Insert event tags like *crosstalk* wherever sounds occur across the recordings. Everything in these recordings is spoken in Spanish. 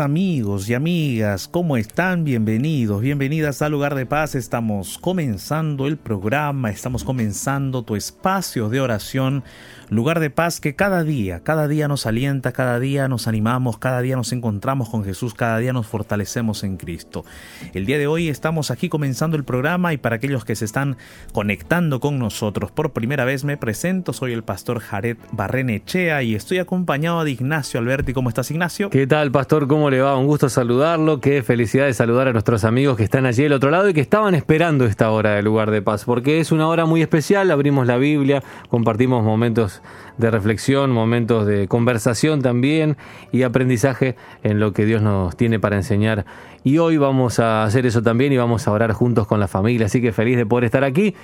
Amigos y amigas, ¿cómo están? Bienvenidos, bienvenidas al lugar de paz. Estamos comenzando el programa, estamos comenzando tu espacio de oración lugar de paz que cada día, cada día nos alienta, cada día nos animamos, cada día nos encontramos con Jesús, cada día nos fortalecemos en Cristo. El día de hoy estamos aquí comenzando el programa y para aquellos que se están conectando con nosotros por primera vez me presento, soy el pastor Jared Barrenechea y estoy acompañado de Ignacio Alberti. ¿Cómo estás Ignacio? ¿Qué tal pastor? ¿Cómo le va? Un gusto saludarlo, qué felicidad de saludar a nuestros amigos que están allí del otro lado y que estaban esperando esta hora del lugar de paz, porque es una hora muy especial, abrimos la Biblia, compartimos momentos de reflexión, momentos de conversación también y aprendizaje en lo que Dios nos tiene para enseñar. Y hoy vamos a hacer eso también y vamos a orar juntos con la familia. Así que feliz de poder estar aquí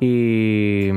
y,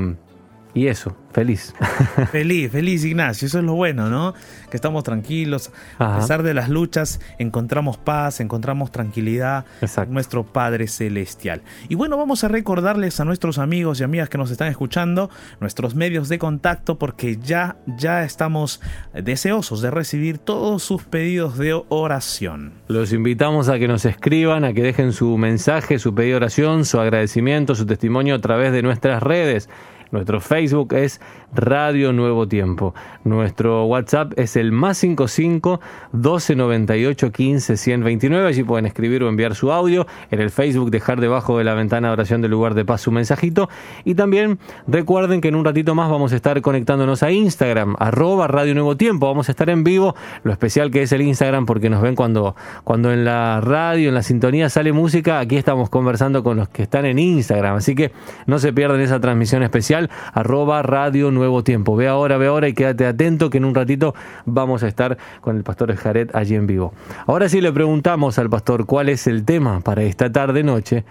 y eso, Feliz. *laughs* Feliz, feliz Ignacio, eso es lo bueno, ¿no? Que estamos tranquilos, a pesar de las luchas, encontramos paz, encontramos tranquilidad en nuestro Padre Celestial. Y bueno, vamos a recordarles a nuestros amigos y amigas que nos están escuchando nuestros medios de contacto porque ya, ya estamos deseosos de recibir todos sus pedidos de oración. Los invitamos a que nos escriban, a que dejen su mensaje, su pedido de oración, su agradecimiento, su testimonio a través de nuestras redes. Nuestro Facebook es Radio Nuevo Tiempo. Nuestro WhatsApp es el más 55 1298 15 129. Allí pueden escribir o enviar su audio. En el Facebook dejar debajo de la ventana de oración del lugar de paz su mensajito. Y también recuerden que en un ratito más vamos a estar conectándonos a Instagram, arroba Radio Nuevo Tiempo. Vamos a estar en vivo. Lo especial que es el Instagram porque nos ven cuando, cuando en la radio, en la sintonía sale música. Aquí estamos conversando con los que están en Instagram. Así que no se pierdan esa transmisión especial, arroba Radio Nuevo tiempo. Ve ahora, ve ahora y quédate atento que en un ratito vamos a estar con el pastor Jared allí en vivo. Ahora sí le preguntamos al pastor cuál es el tema para esta tarde noche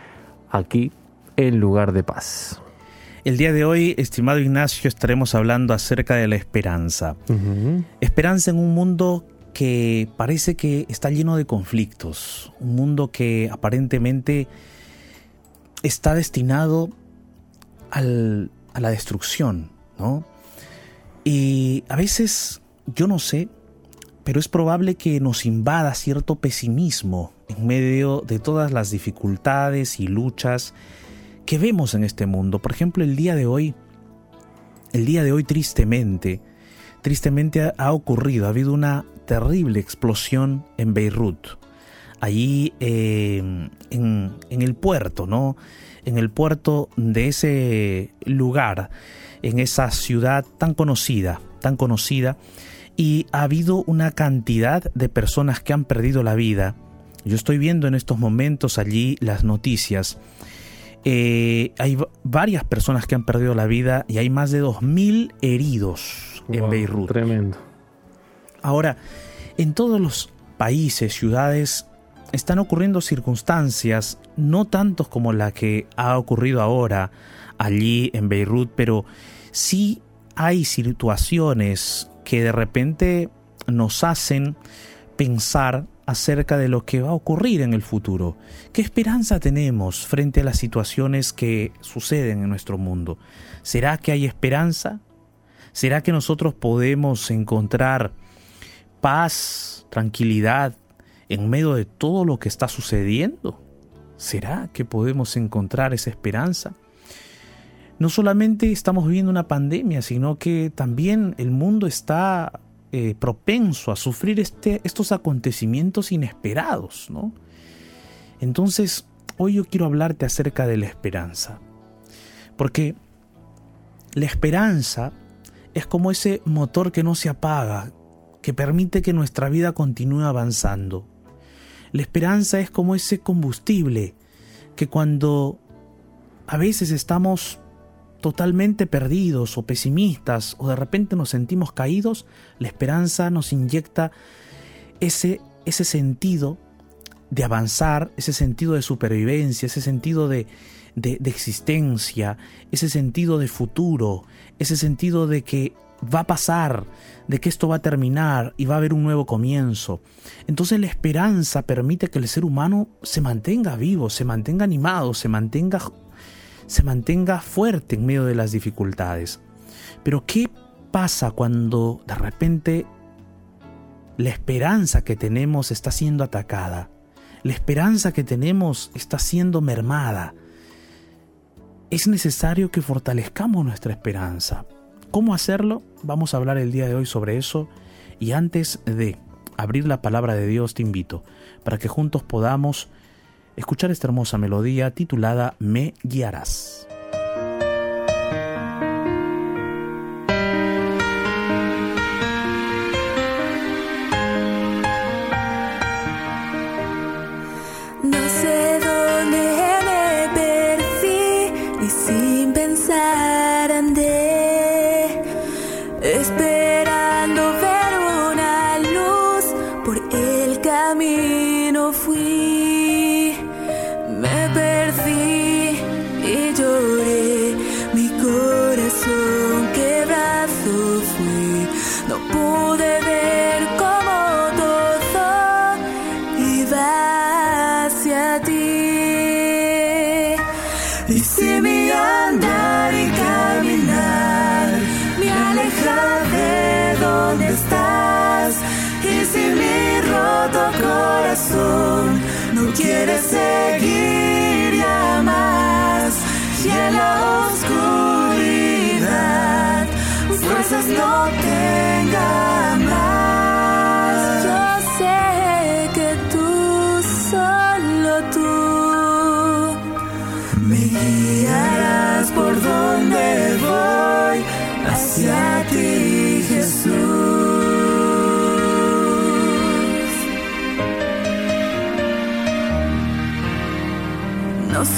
aquí en lugar de paz. El día de hoy, estimado Ignacio, estaremos hablando acerca de la esperanza. Esperanza en un mundo que parece que está lleno de conflictos, un mundo que aparentemente está destinado a la destrucción, y a veces, yo no sé, pero es probable que nos invada cierto pesimismo en medio de todas las dificultades y luchas que vemos en este mundo. Por ejemplo, el día de hoy, el día de hoy tristemente, tristemente ha ocurrido, ha habido una terrible explosión en Beirut, allí eh, en el puerto, ¿no? En el puerto de ese lugar en esa ciudad tan conocida, tan conocida, y ha habido una cantidad de personas que han perdido la vida. Yo estoy viendo en estos momentos allí las noticias. Eh, hay varias personas que han perdido la vida y hay más de 2.000 heridos en Beirut. Tremendo. Ahora, en todos los países, ciudades, están ocurriendo circunstancias, no tantos como la que ha ocurrido ahora allí en Beirut, pero sí hay situaciones que de repente nos hacen pensar acerca de lo que va a ocurrir en el futuro. ¿Qué esperanza tenemos frente a las situaciones que suceden en nuestro mundo? ¿Será que hay esperanza? ¿Será que nosotros podemos encontrar paz, tranquilidad en medio de todo lo que está sucediendo? ¿Será que podemos encontrar esa esperanza? no solamente estamos viviendo una pandemia, sino que también el mundo está eh, propenso a sufrir este, estos acontecimientos inesperados, ¿no? Entonces, hoy yo quiero hablarte acerca de la esperanza. Porque la esperanza es como ese motor que no se apaga, que permite que nuestra vida continúe avanzando. La esperanza es como ese combustible que cuando a veces estamos totalmente perdidos o pesimistas o de repente nos sentimos caídos, la esperanza nos inyecta ese, ese sentido de avanzar, ese sentido de supervivencia, ese sentido de, de, existencia, ese sentido de futuro, ese sentido de que va a pasar, de que esto va a terminar y va a haber un nuevo comienzo. Entonces la esperanza permite que el ser humano se mantenga vivo, se mantenga animado, se mantenga se mantenga fuerte en medio de las dificultades. Pero ¿qué pasa cuando de repente la esperanza que tenemos está siendo atacada. La esperanza que tenemos está siendo mermada. Es necesario que fortalezcamos nuestra esperanza. ¿Cómo hacerlo? Vamos a hablar el día de hoy sobre eso. Y antes de abrir la palabra de Dios, te invito para que juntos podamos escuchar esta hermosa melodía titulada Me guiarás.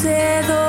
No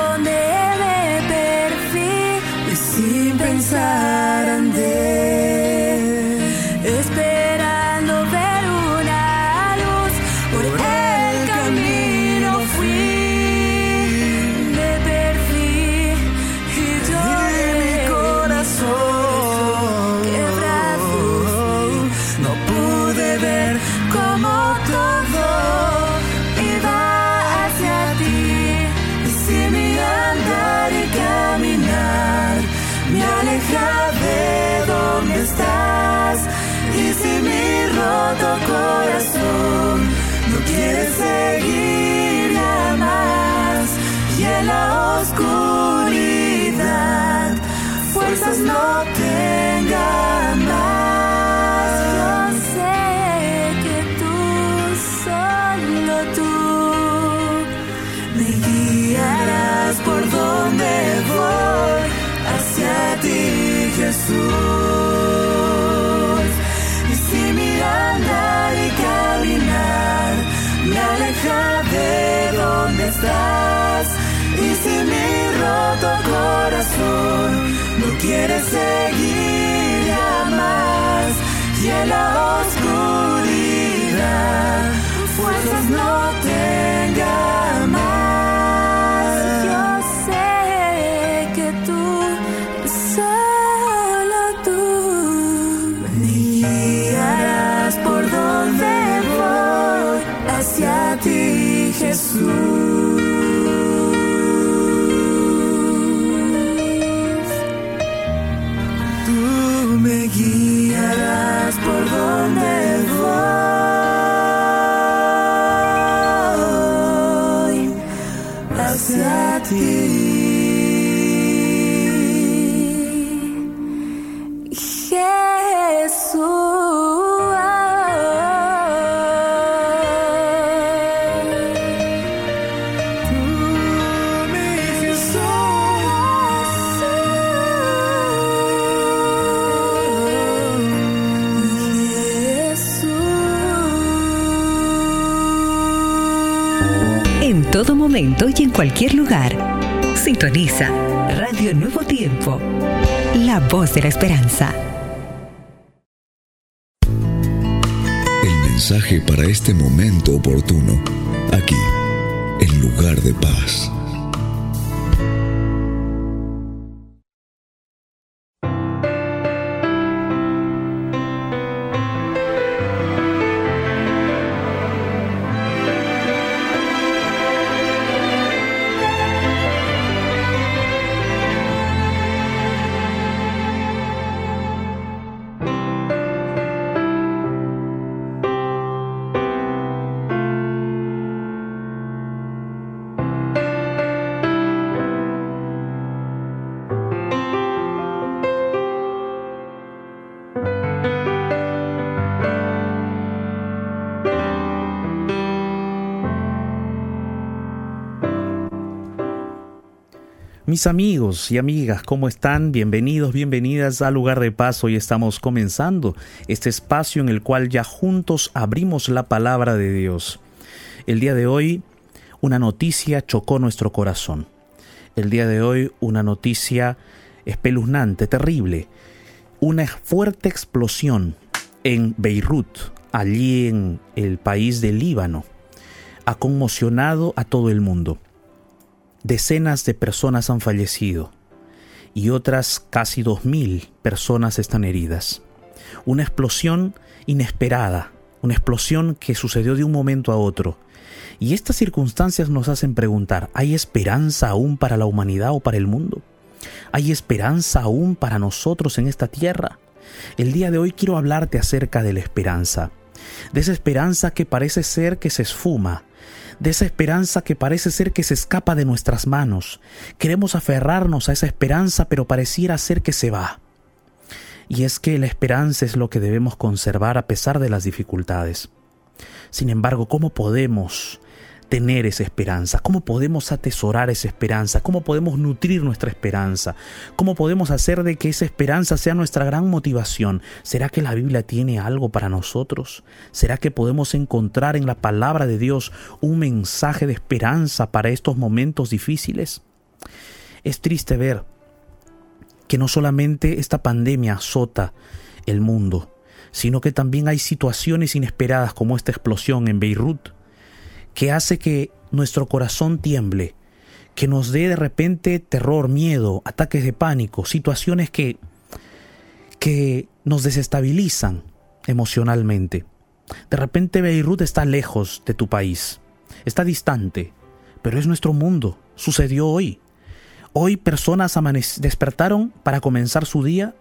y si mi roto corazón quiere seguir a más y en la oscuridad fuerzas no tenga y en cualquier lugar. Sintoniza Radio Nuevo Tiempo, la voz de la esperanza. El mensaje para este momento oportuno, aquí, en lugar de paz. Mis amigos y amigas, ¿cómo están? Bienvenidos, bienvenidas al lugar de paz. Hoy estamos comenzando este espacio en el cual ya juntos abrimos la palabra de Dios. El día de hoy una noticia chocó nuestro corazón. El día de hoy una noticia espeluznante, terrible. Una fuerte explosión en Beirut, allí en el país del Líbano. Ha conmocionado a todo el mundo. Decenas de personas han fallecido y otras casi 2.000 personas están heridas. Una explosión inesperada, una explosión que sucedió de un momento a otro. Y estas circunstancias nos hacen preguntar, ¿hay esperanza aún para la humanidad o para el mundo? ¿Hay esperanza aún para nosotros en esta tierra? El día de hoy quiero hablarte acerca de la esperanza, de esa esperanza que parece ser que se esfuma, de esa esperanza que parece ser que se escapa de nuestras manos. Queremos aferrarnos a esa esperanza, pero pareciera ser que se va. Y es que la esperanza es lo que debemos conservar a pesar de las dificultades. Sin embargo, ¿cómo podemos tener esa esperanza? ¿Cómo podemos atesorar esa esperanza? ¿Cómo podemos nutrir nuestra esperanza? ¿Cómo podemos hacer de que esa esperanza sea nuestra gran motivación? ¿Será que la Biblia tiene algo para nosotros? ¿Será que podemos encontrar en la palabra de Dios un mensaje de esperanza para estos momentos difíciles? Es triste ver que no solamente esta pandemia azota el mundo, sino que también hay situaciones inesperadas como esta explosión en Beirut, que hace que nuestro corazón tiemble, que nos dé de repente terror, miedo, ataques de pánico, situaciones que, que nos desestabilizan emocionalmente. De repente Beirut está lejos de tu país, está distante, pero es nuestro mundo, sucedió hoy. Hoy personas despertaron para comenzar su día,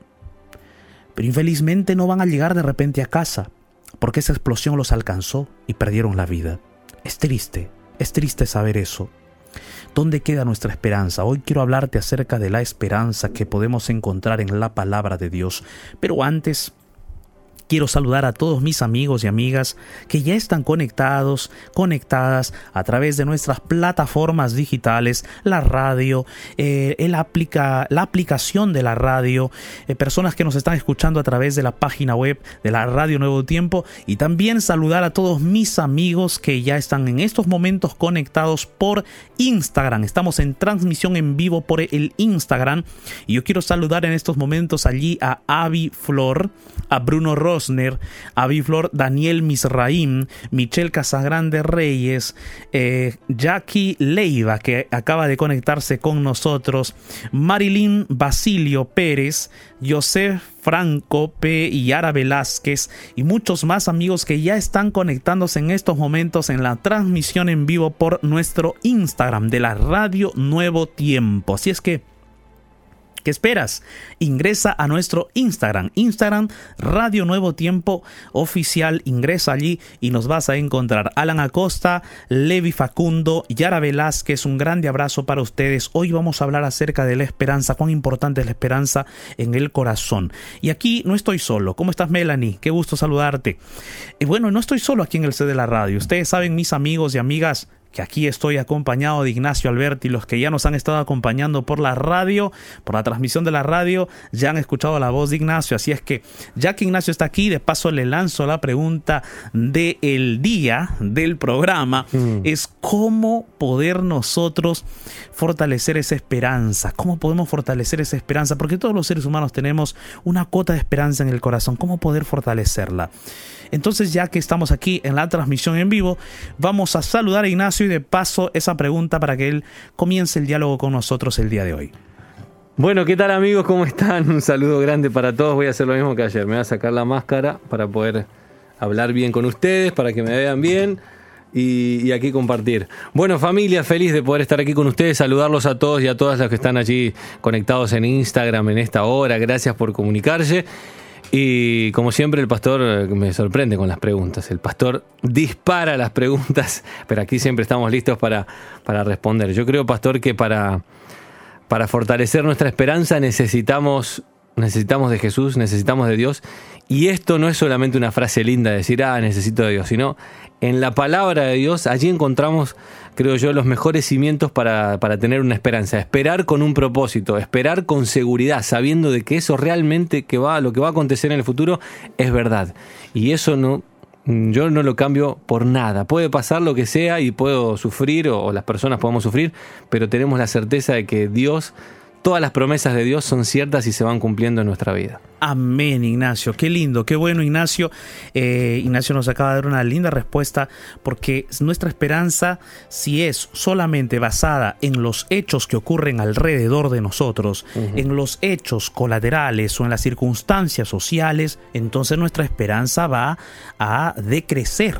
pero infelizmente no van a llegar de repente a casa, porque esa explosión los alcanzó y perdieron la vida. Es triste, es triste saber eso. ¿Dónde queda nuestra esperanza? Hoy quiero hablarte acerca de la esperanza que podemos encontrar en la palabra de Dios. Pero antes, Quiero saludar a todos mis amigos y amigas que ya están conectados, conectadas a través de nuestras plataformas digitales, la radio, eh, el aplica, la aplicación de la radio, eh, personas que nos están escuchando a través de la página web de la Radio Nuevo Tiempo y también saludar a todos mis amigos que ya están en estos momentos conectados por Instagram. Estamos en transmisión en vivo por el Instagram y yo quiero saludar en estos momentos allí a Avi Flor, a Bruno Ross, Rosner, Aviflor Daniel Misraim, Michelle Casagrande Reyes, eh, Jackie Leiva, que acaba de conectarse con nosotros, Marilyn Basilio Pérez, Joseph Franco P. y Yara Velázquez y muchos más amigos que ya están conectándose en estos momentos en la transmisión en vivo por nuestro Instagram de la Radio Nuevo Tiempo. Así es que ¿Qué esperas? Ingresa a nuestro Instagram, Instagram Radio Nuevo Tiempo Oficial. Ingresa allí y nos vas a encontrar. Alan Acosta, Levi Facundo, Yara Velázquez, un grande abrazo para ustedes. Hoy vamos a hablar acerca de la esperanza, cuán importante es la esperanza en el corazón. Y aquí no estoy solo. ¿Cómo estás, Melanie? Qué gusto saludarte. Y bueno, no estoy solo aquí en el C de la radio. Ustedes saben, mis amigos y amigas, que aquí estoy acompañado de Ignacio Alberti, los que ya nos han estado acompañando por la radio, por la transmisión de la radio, ya han escuchado la voz de Ignacio, así es que ya que Ignacio está aquí, de paso le lanzo la pregunta del día del programa, mm. es cómo poder nosotros fortalecer esa esperanza, cómo podemos fortalecer esa esperanza, porque todos los seres humanos tenemos una cuota de esperanza en el corazón, cómo poder fortalecerla. Entonces, ya que estamos aquí en la transmisión en vivo, vamos a saludar a Ignacio y de paso esa pregunta para que él comience el diálogo con nosotros el día de hoy. Bueno, ¿qué tal amigos? ¿Cómo están? Un saludo grande para todos. Voy a hacer lo mismo que ayer. Me voy a sacar la máscara para poder hablar bien con ustedes, para que me vean bien y, aquí compartir. Bueno, familia, feliz de poder estar aquí con ustedes, saludarlos a todos y a todas las que están allí conectados en Instagram en esta hora. Gracias por comunicarse. Y como siempre el pastor eh, me sorprende con las preguntas. El pastor dispara las preguntas, *laughs* pero aquí siempre estamos listos para, para responder. Yo creo, pastor, que para, para fortalecer nuestra esperanza necesitamos, necesitamos de Jesús, necesitamos de Dios. Y esto no es solamente una frase linda de decir, ah, necesito de Dios, sino en la palabra de Dios, allí encontramos creo yo, los mejores cimientos para, para tener una esperanza. Esperar con un propósito, esperar con seguridad, sabiendo de que eso realmente que va, lo que va a acontecer en el futuro es verdad. Y eso no, yo no lo cambio por nada. Puede pasar lo que sea y puedo sufrir o, o las personas podemos sufrir, pero tenemos la certeza de que Dios todas las promesas de Dios son ciertas y se van cumpliendo en nuestra vida. Amén, Ignacio. Qué lindo, qué bueno, Ignacio. Eh, Ignacio nos acaba de dar una linda respuesta porque nuestra esperanza, si es solamente basada en los hechos que ocurren alrededor de nosotros, en los hechos colaterales o en las circunstancias sociales, entonces nuestra esperanza va a decrecer,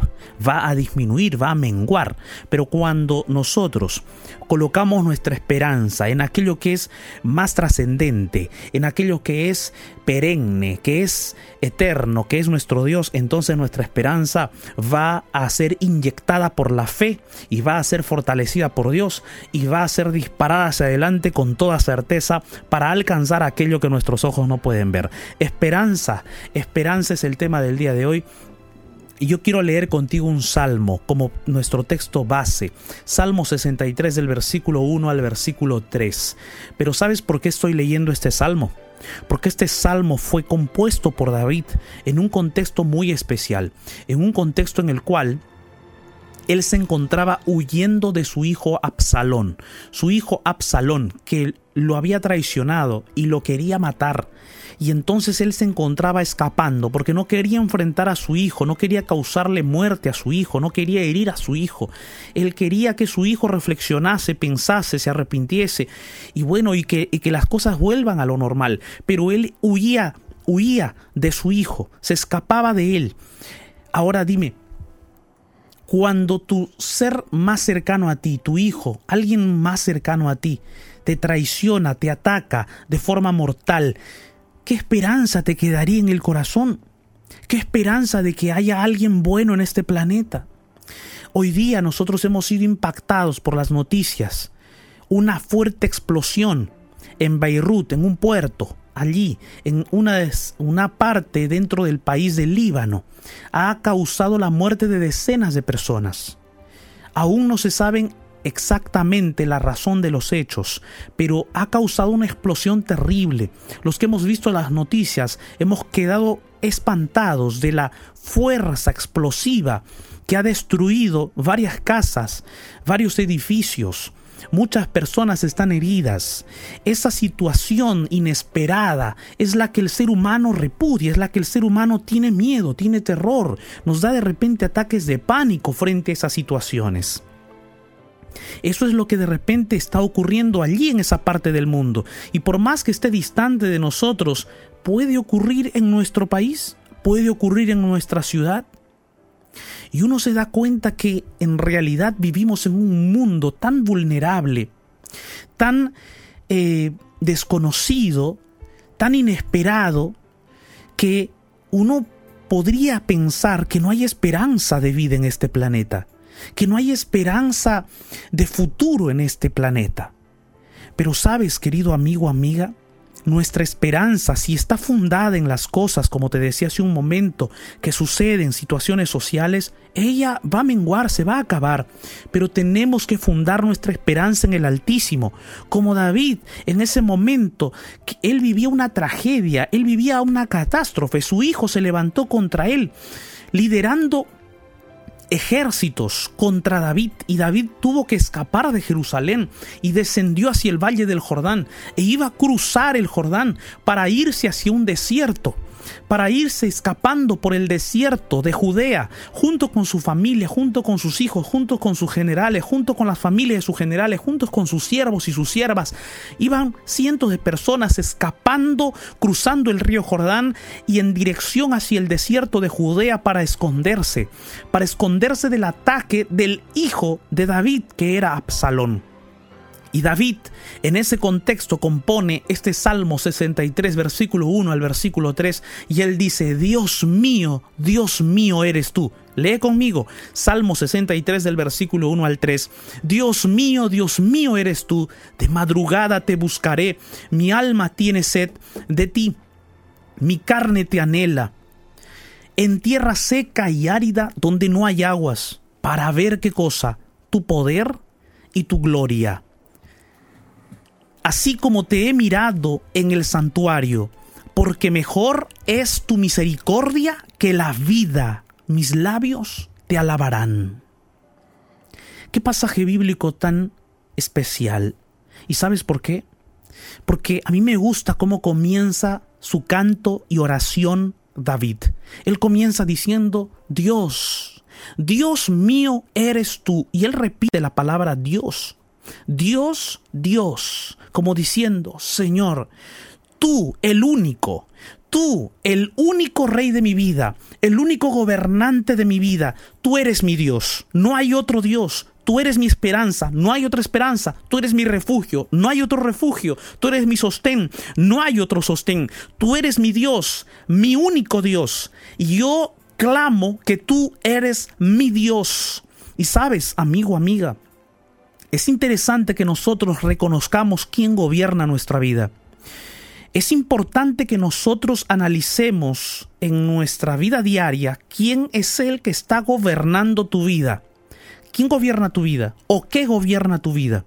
va a disminuir, va a menguar. Pero cuando nosotros colocamos nuestra esperanza en aquello que es más trascendente, en aquello que es perenne, que es eterno, que es nuestro Dios, entonces nuestra esperanza va a ser inyectada por la fe y va a ser fortalecida por Dios y va a ser disparada hacia adelante con toda certeza para alcanzar aquello que nuestros ojos no pueden ver. Esperanza, esperanza es el tema del día de hoy y yo quiero leer contigo un salmo como nuestro texto base. Salmo 63 del versículo 1 al versículo 3. Pero ¿sabes por qué estoy leyendo este salmo? Porque este salmo fue compuesto por David en un contexto muy especial, en un contexto en el cual él se encontraba huyendo de su hijo Absalón, su hijo Absalón, que lo había traicionado y lo quería matar. Y entonces él se encontraba escapando porque no quería enfrentar a su hijo, no quería causarle muerte a su hijo, no quería herir a su hijo. Él quería que su hijo reflexionase, pensase, se arrepintiese y bueno, y que, y que las cosas vuelvan a lo normal. Pero él huía, huía de su hijo, se escapaba de él. Ahora dime, cuando tu ser más cercano a ti, tu hijo, alguien más cercano a ti, te traiciona, te ataca de forma mortal, ¿qué esperanza te quedaría en el corazón? ¿Qué esperanza de que haya alguien bueno en este planeta? Hoy día nosotros hemos sido impactados por las noticias. Una fuerte explosión en Beirut, en un puerto, allí, en una, una parte dentro del país del Líbano, ha causado la muerte de decenas de personas. Aún no se saben exactamente la razón de los hechos, pero ha causado una explosión terrible. Los que hemos visto las noticias hemos quedado espantados de la fuerza explosiva que ha destruido varias casas, varios edificios, Muchas personas están heridas. Esa situación inesperada es la que el ser humano repudia, es la que el ser humano tiene miedo, tiene terror, nos da de repente ataques de pánico frente a esas situaciones. Eso es lo que de repente está ocurriendo allí en esa parte del mundo. Y por más que esté distante de nosotros, puede ocurrir en nuestro país, puede ocurrir en nuestra ciudad, y uno se da cuenta que en realidad vivimos en un mundo tan vulnerable, tan eh, desconocido, tan inesperado, que uno podría pensar que no hay esperanza de vida en este planeta, que no hay esperanza de futuro en este planeta. Pero sabes, querido amigo, amiga, nuestra esperanza, si está fundada en las cosas, como te decía hace un momento, que suceden en situaciones sociales, ella va a menguar, se va a acabar. Pero tenemos que fundar nuestra esperanza en el Altísimo. Como David, en ese momento, él vivía una tragedia, él vivía una catástrofe, su hijo se levantó contra él, liderando ejércitos contra David y David tuvo que escapar de Jerusalén y descendió hacia el valle del Jordán e iba a cruzar el Jordán para irse hacia un desierto para irse escapando por el desierto de Judea, junto con su familia, junto con sus hijos, junto con sus generales, junto con las familias de sus generales, juntos con sus siervos y sus siervas. Iban cientos de personas escapando, cruzando el río Jordán y en dirección hacia el desierto de Judea para esconderse, para esconderse del ataque del hijo de David, que era Absalón. Y David en ese contexto compone este Salmo 63, versículo 1 al versículo 3, y él dice, Dios mío, Dios mío eres tú. Lee conmigo, Salmo 63 del versículo 1 al 3. Dios mío, Dios mío eres tú, de madrugada te buscaré, mi alma tiene sed de ti, mi carne te anhela, en tierra seca y árida donde no hay aguas, para ver qué cosa, tu poder y tu gloria. Así como te he mirado en el santuario, porque mejor es tu misericordia que la vida, mis labios te alabarán. Qué pasaje bíblico tan especial. ¿Y sabes por qué? Porque a mí me gusta cómo comienza su canto y oración David. Él comienza diciendo, Dios, Dios mío eres tú. Y él repite la palabra Dios. Dios, Dios, como diciendo, Señor, tú, el único, tú, el único rey de mi vida, el único gobernante de mi vida, tú eres mi Dios, no hay otro Dios, Tú eres mi esperanza, no hay otra esperanza. Tú eres mi refugio, no hay otro refugio. Tú eres mi sostén, no hay otro sostén. Tú eres mi Dios, mi único Dios. Y yo clamo que tú eres mi Dios. Y sabes, amigo, amiga, es interesante que nosotros reconozcamos quién gobierna nuestra vida. Es importante que nosotros analicemos en nuestra vida diaria quién es el que está gobernando tu vida. ¿Quién gobierna tu vida? ¿O qué gobierna tu vida?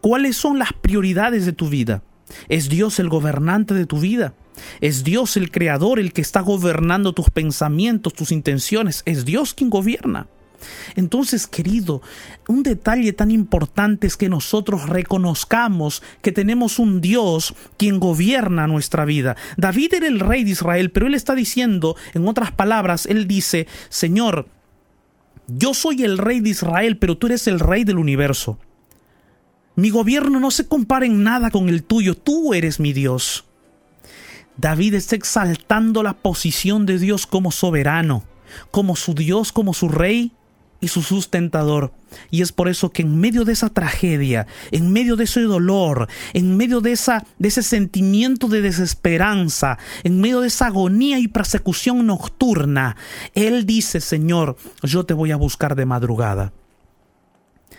¿Cuáles son las prioridades de tu vida? ¿Es Dios el gobernante de tu vida? ¿Es Dios el creador el que está gobernando tus pensamientos, tus intenciones? ¿Es Dios quien gobierna? Entonces, querido, un detalle tan importante es que nosotros reconozcamos que tenemos un Dios quien gobierna nuestra vida. David era el rey de Israel, pero él está diciendo, en otras palabras, él dice, Señor, yo soy el rey de Israel, pero tú eres el rey del universo. Mi gobierno no se compara en nada con el tuyo, tú eres mi Dios. David está exaltando la posición de Dios como soberano, como su Dios, como su rey, y su sustentador. Y es por eso que en medio de esa tragedia, en medio de ese dolor, en medio de, esa, de ese sentimiento de desesperanza, en medio de esa agonía y persecución nocturna, Él dice, Señor, yo te voy a buscar de madrugada,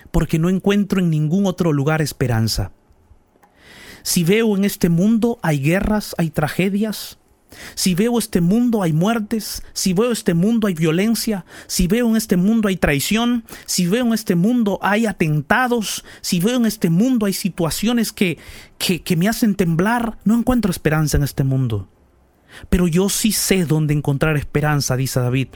porque no encuentro en ningún otro lugar esperanza. Si veo en este mundo hay guerras, hay tragedias, si veo este mundo hay muertes, si veo este mundo hay violencia, si veo en este mundo hay traición, si veo en este mundo hay atentados, si veo en este mundo hay situaciones que, que, me hacen temblar, no encuentro esperanza en este mundo. Pero yo sí sé dónde encontrar esperanza, dice David.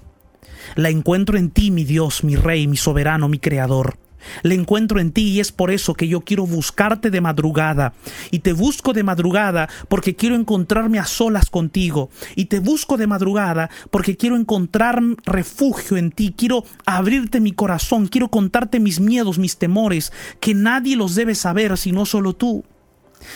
La encuentro en ti, mi Dios, mi Rey, mi soberano, mi Creador. Le encuentro en ti y es por eso que yo quiero buscarte de madrugada. Y te busco de madrugada porque quiero encontrarme a solas contigo. Y te busco de madrugada porque quiero encontrar refugio en ti. Quiero abrirte mi corazón. Quiero contarte mis miedos, mis temores, que nadie los debe saber sino solo tú.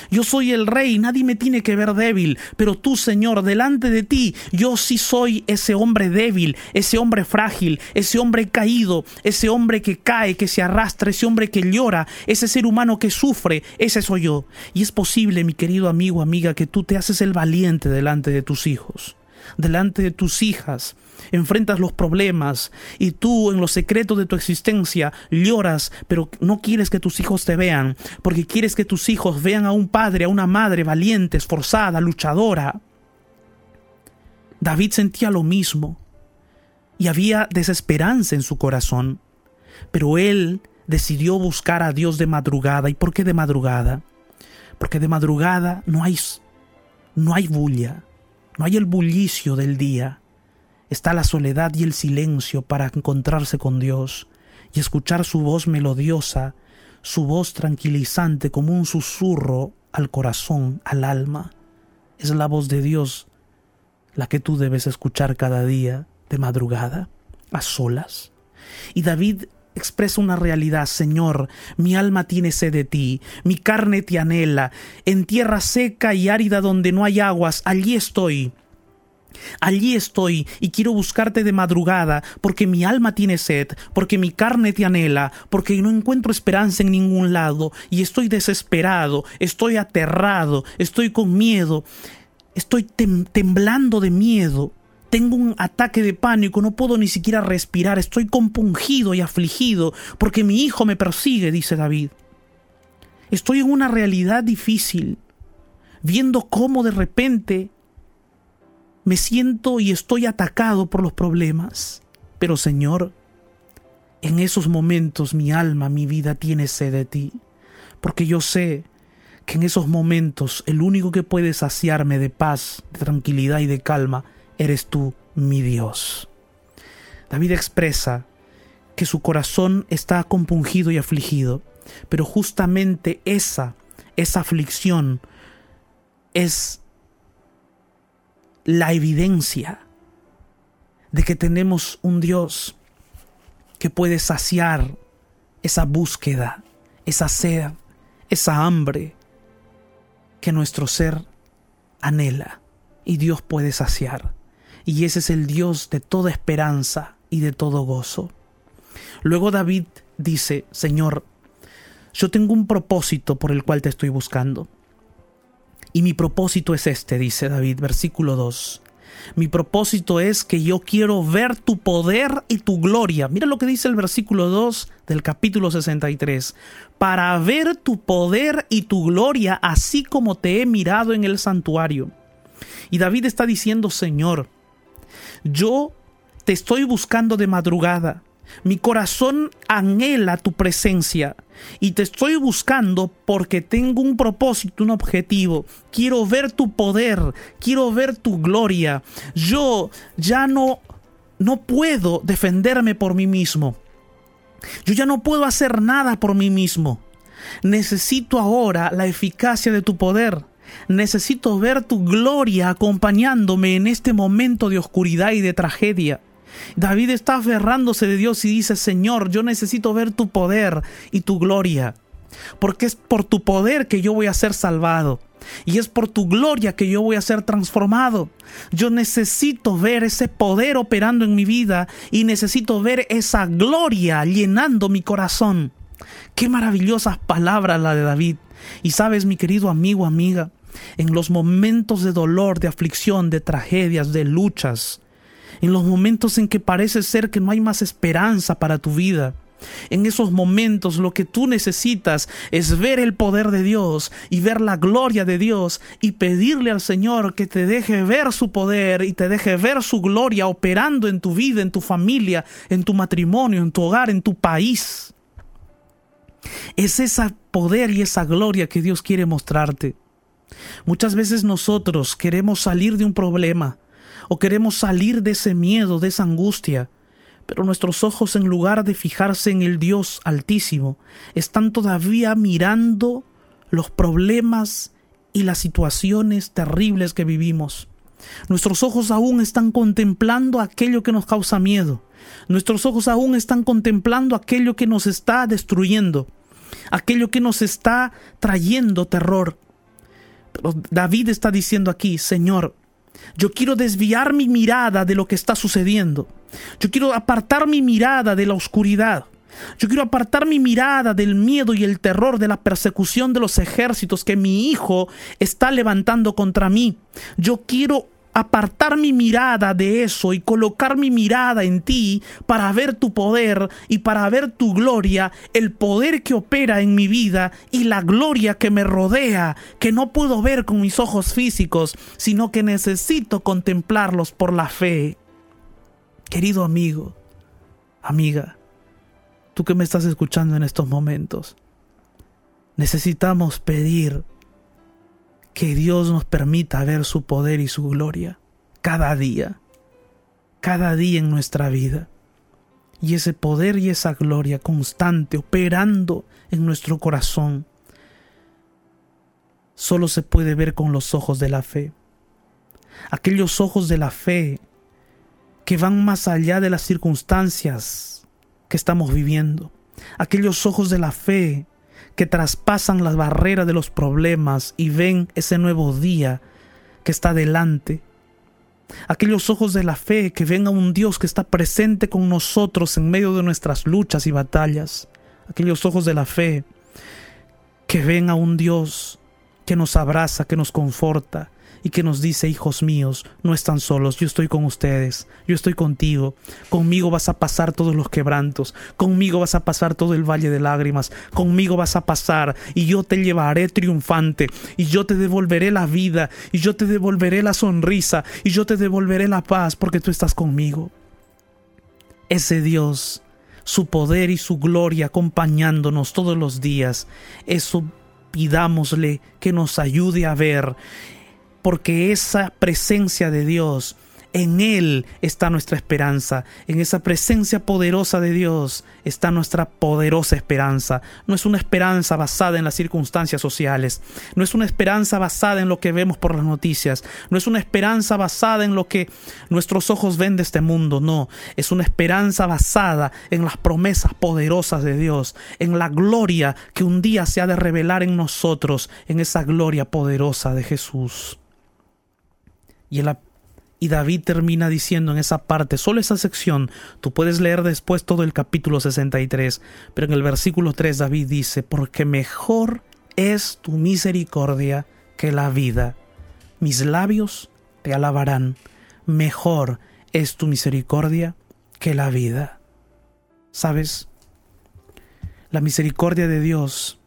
Yo soy el rey, nadie me tiene que ver débil, pero tú, Señor, delante de ti, yo sí soy ese hombre débil, ese hombre frágil, ese hombre caído, ese hombre que cae, que se arrastra, ese hombre que llora, ese ser humano que sufre, ese soy yo. Y es posible, mi querido amigo, amiga, que tú te haces el valiente delante de tus hijos delante de tus hijas, enfrentas los problemas y tú en los secretos de tu existencia lloras, pero no quieres que tus hijos te vean, porque quieres que tus hijos vean a un padre, a una madre valiente, esforzada, luchadora. David sentía lo mismo y había desesperanza en su corazón, pero él decidió buscar a Dios de madrugada. ¿Y por qué de madrugada? Porque de madrugada no hay no hay bulla, no hay el bullicio del día. Está la soledad y el silencio para encontrarse con Dios y escuchar su voz melodiosa, su voz tranquilizante como un susurro al corazón, al alma. Es la voz de Dios la que tú debes escuchar cada día de madrugada, a solas. Y David expresa una realidad, Señor, mi alma tiene sed de ti, mi carne te anhela, en tierra seca y árida donde no hay aguas, allí estoy. Allí estoy y quiero buscarte de madrugada, porque mi alma tiene sed, porque mi carne te anhela, porque no encuentro esperanza en ningún lado, y estoy desesperado, estoy aterrado, estoy con miedo, estoy temblando de miedo tengo un ataque de pánico, no puedo ni siquiera respirar, estoy compungido y afligido porque mi hijo me persigue, dice David. Estoy en una realidad difícil, viendo cómo de repente me siento y estoy atacado por los problemas. Pero Señor, En esos momentos mi alma, mi vida tiene sed de ti, porque yo sé que en esos momentos el único que puede saciarme de paz, de tranquilidad y de calma eres tú, mi Dios. David expresa que su corazón está compungido y afligido, pero justamente esa, esa aflicción es la evidencia de que tenemos un Dios que puede saciar esa búsqueda, esa sed, esa hambre que nuestro ser anhela y Dios puede saciar. Y ese es el Dios de toda esperanza y de todo gozo. Luego David dice, Señor, yo tengo un propósito por el cual te estoy buscando. Y mi propósito es este, dice David, versículo 2. Mi propósito es que yo quiero ver tu poder y tu gloria. Mira lo que dice el versículo 2 del capítulo 63. Para ver tu poder y tu gloria, así como te he mirado en el santuario. Y David está diciendo, Señor, yo te estoy buscando de madrugada. Mi corazón anhela tu presencia y te estoy buscando porque tengo un propósito, un objetivo. Quiero ver tu poder, quiero ver tu gloria. Yo ya no no puedo defenderme por mí mismo. Yo ya no puedo hacer nada por mí mismo. Necesito ahora la eficacia de tu poder. Necesito ver tu gloria acompañándome en este momento de oscuridad y de tragedia. David está aferrándose de Dios y dice, Señor, yo necesito ver tu poder y tu gloria, porque es por tu poder que yo voy a ser salvado. Y es por tu gloria que yo voy a ser transformado. Yo necesito ver ese poder operando en mi vida y necesito ver esa gloria llenando mi corazón. Qué maravillosas palabras la de David. Y sabes, mi querido amigo, amiga, en los momentos de dolor, de aflicción, de tragedias, de luchas, en los momentos en que parece ser que no hay más esperanza para tu vida. En esos momentos lo que tú necesitas es ver el poder de Dios y ver la gloria de Dios y pedirle al Señor que te deje ver su poder y te deje ver su gloria operando en tu vida, en tu familia, en tu matrimonio, en tu hogar, en tu país. Es ese poder y esa gloria que Dios quiere mostrarte. Muchas veces nosotros queremos salir de un problema, o queremos salir de ese miedo, de esa angustia. Pero nuestros ojos, en lugar de fijarse en el Dios altísimo, están todavía mirando los problemas y las situaciones terribles que vivimos. Nuestros ojos aún están contemplando aquello que nos causa miedo. Nuestros ojos aún están contemplando aquello que nos está destruyendo, aquello que nos está trayendo terror. Pero David está diciendo aquí, Señor, yo quiero desviar mi mirada de lo que está sucediendo. Yo quiero apartar mi mirada de la oscuridad. Yo quiero apartar mi mirada del miedo y el terror de la persecución de los ejércitos que mi hijo está levantando contra mí. Yo quiero apartar mi mirada de eso y colocar mi mirada en ti para ver tu poder y para ver tu gloria, el poder que opera en mi vida y la gloria que me rodea, que no puedo ver con mis ojos físicos, sino que necesito contemplarlos por la fe. Querido amigo, amiga, tú que me estás escuchando en estos momentos, necesitamos pedir que Dios nos permita ver su poder y su gloria cada día, cada día en nuestra vida. Y ese poder y esa gloria constante operando en nuestro corazón solo se puede ver con los ojos de la fe. Aquellos ojos de la fe que van más allá de las circunstancias que estamos viviendo. Aquellos ojos de la fe que traspasan las barreras de los problemas y ven ese nuevo día que está delante. Aquellos ojos de la fe que ven a un Dios que está presente con nosotros en medio de nuestras luchas y batallas. Aquellos ojos de la fe que ven a un Dios que nos abraza, que nos conforta, y que nos dice, hijos míos, no están solos, yo estoy con ustedes, yo estoy contigo, conmigo vas a pasar todos los quebrantos, conmigo vas a pasar todo el valle de lágrimas, conmigo vas a pasar y yo te llevaré triunfante y yo te devolveré la vida y yo te devolveré la sonrisa y yo te devolveré la paz porque tú estás conmigo. Ese Dios su poder y su gloria acompañándonos todos los días. Eso pidámosle que nos ayude a ver, porque esa presencia de Dios en Él está nuestra esperanza, en esa presencia poderosa de Dios está nuestra poderosa esperanza. No es una esperanza basada en las circunstancias sociales, no es una esperanza basada en lo que vemos por las noticias, no es una esperanza basada en lo que nuestros ojos ven de este mundo, no, es una esperanza basada en las promesas poderosas de Dios, en la gloria que un día se ha de revelar en nosotros, en esa gloria poderosa de Jesús. Y David termina diciendo en esa parte, solo esa sección, tú puedes leer después todo el capítulo 63, pero en el versículo 3 David dice, porque mejor es tu misericordia que la vida. Mis labios te alabarán, mejor es tu misericordia que la vida. ¿Sabes? La misericordia de Dios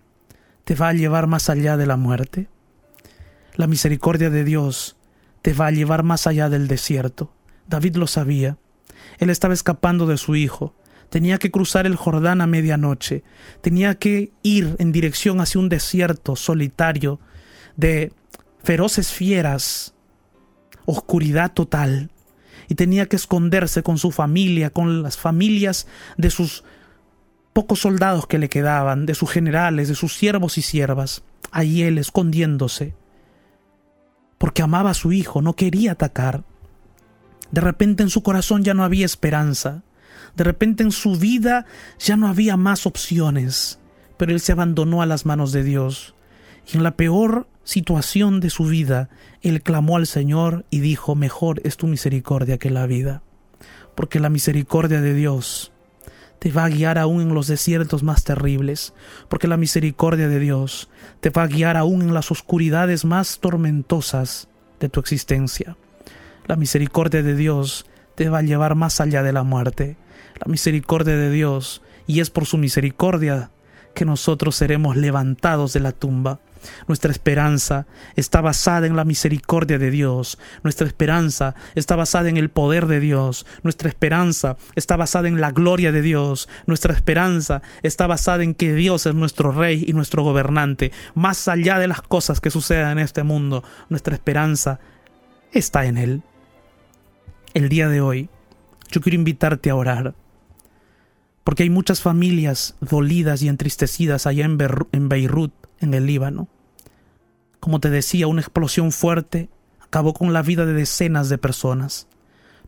te va a llevar más allá de la muerte. La misericordia de Dios te va a llevar más allá del desierto. David lo sabía. Él estaba escapando de su hijo. Tenía que cruzar el Jordán a medianoche. Tenía que ir en dirección hacia un desierto solitario de feroces fieras, oscuridad total. Y tenía que esconderse con su familia, con las familias de sus pocos soldados que le quedaban, de sus generales, de sus siervos y siervas. Ahí él escondiéndose porque amaba a su hijo, no quería atacar. De repente en su corazón ya no había esperanza. De repente en su vida ya no había más opciones. Pero él se abandonó a las manos de Dios. Y en la peor situación de su vida, él clamó al Señor y dijo, mejor es tu misericordia que la vida. Porque la misericordia de Dios te va a guiar aún en los desiertos más terribles, porque la misericordia de Dios te va a guiar aún en las oscuridades más tormentosas de tu existencia. La misericordia de Dios te va a llevar más allá de la muerte. La misericordia de Dios, y es por su misericordia que nosotros seremos levantados de la tumba. Nuestra esperanza está basada en la misericordia de Dios. Nuestra esperanza está basada en el poder de Dios. Nuestra esperanza está basada en la gloria de Dios. Nuestra esperanza está basada en que Dios es nuestro Rey y nuestro gobernante. Más allá de las cosas que sucedan en este mundo, nuestra esperanza está en Él. El día de hoy, yo quiero invitarte a orar porque hay muchas familias dolidas y entristecidas allá en, Beirut, en el Líbano. Como te decía, una explosión fuerte acabó con la vida de decenas de personas.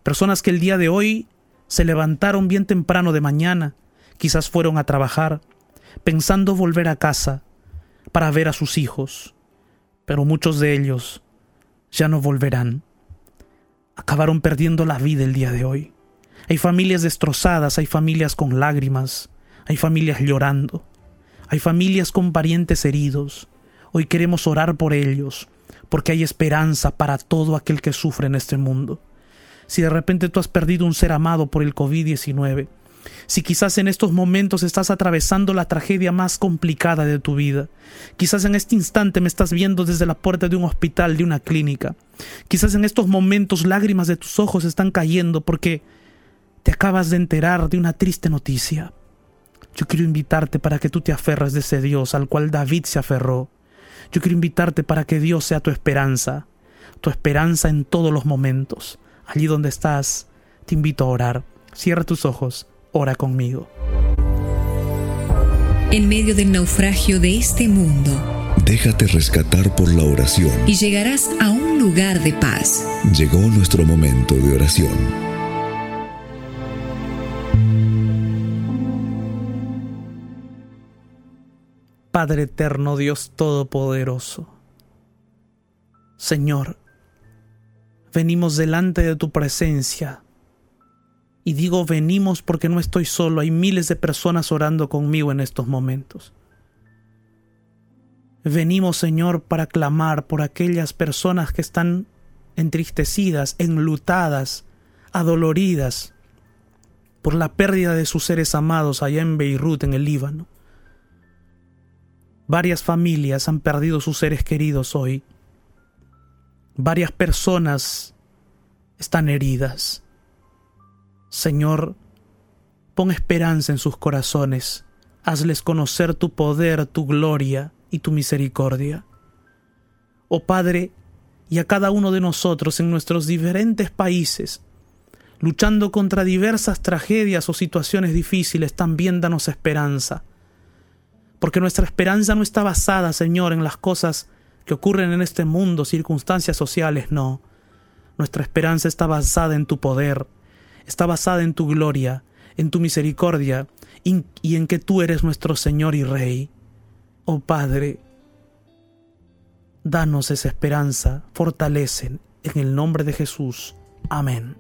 Personas que el día de hoy se levantaron bien temprano de mañana, quizás fueron a trabajar, pensando volver a casa para ver a sus hijos, pero muchos de ellos ya no volverán. Acabaron perdiendo la vida el día de hoy. Hay familias destrozadas, hay familias con lágrimas, hay familias llorando, hay familias con parientes heridos, Hoy queremos orar por ellos, porque hay esperanza para todo aquel que sufre en este mundo. Si de repente tú has perdido un ser amado por el COVID-19, si quizás en estos momentos estás atravesando la tragedia más complicada de tu vida, quizás en este instante me estás viendo desde la puerta de un hospital, de una clínica, quizás en estos momentos lágrimas de tus ojos están cayendo porque te acabas de enterar de una triste noticia. Yo quiero invitarte para que tú te aferres de ese Dios al cual David se aferró, yo quiero invitarte para que Dios sea tu esperanza, tu esperanza en todos los momentos. Allí donde estás, te invito a orar. Cierra tus ojos, ora conmigo. En medio del naufragio de este mundo, déjate rescatar por la oración y llegarás a un lugar de paz. Llegó nuestro momento de oración. Padre eterno, Dios todopoderoso. Señor, venimos delante de tu presencia. Y digo venimos porque no estoy solo, hay miles de personas orando conmigo en estos momentos. Venimos, Señor, para clamar por aquellas personas que están entristecidas, enlutadas, adoloridas por la pérdida de sus seres amados allá en Beirut, en el Líbano. Varias familias han perdido sus seres queridos hoy. Varias personas están heridas. Señor, Pon esperanza en sus corazones. Hazles conocer tu poder, tu gloria y tu misericordia. Oh Padre, y a cada uno de nosotros en nuestros diferentes países, luchando contra diversas tragedias o situaciones difíciles, también danos esperanza. Porque nuestra esperanza no está basada, Señor, en las cosas que ocurren en este mundo, circunstancias sociales, no. Nuestra esperanza está basada en tu poder, está basada en tu gloria, en tu misericordia y en que tú eres nuestro Señor y Rey. Oh Padre, danos esa esperanza, fortalecen en el nombre de Jesús. Amén.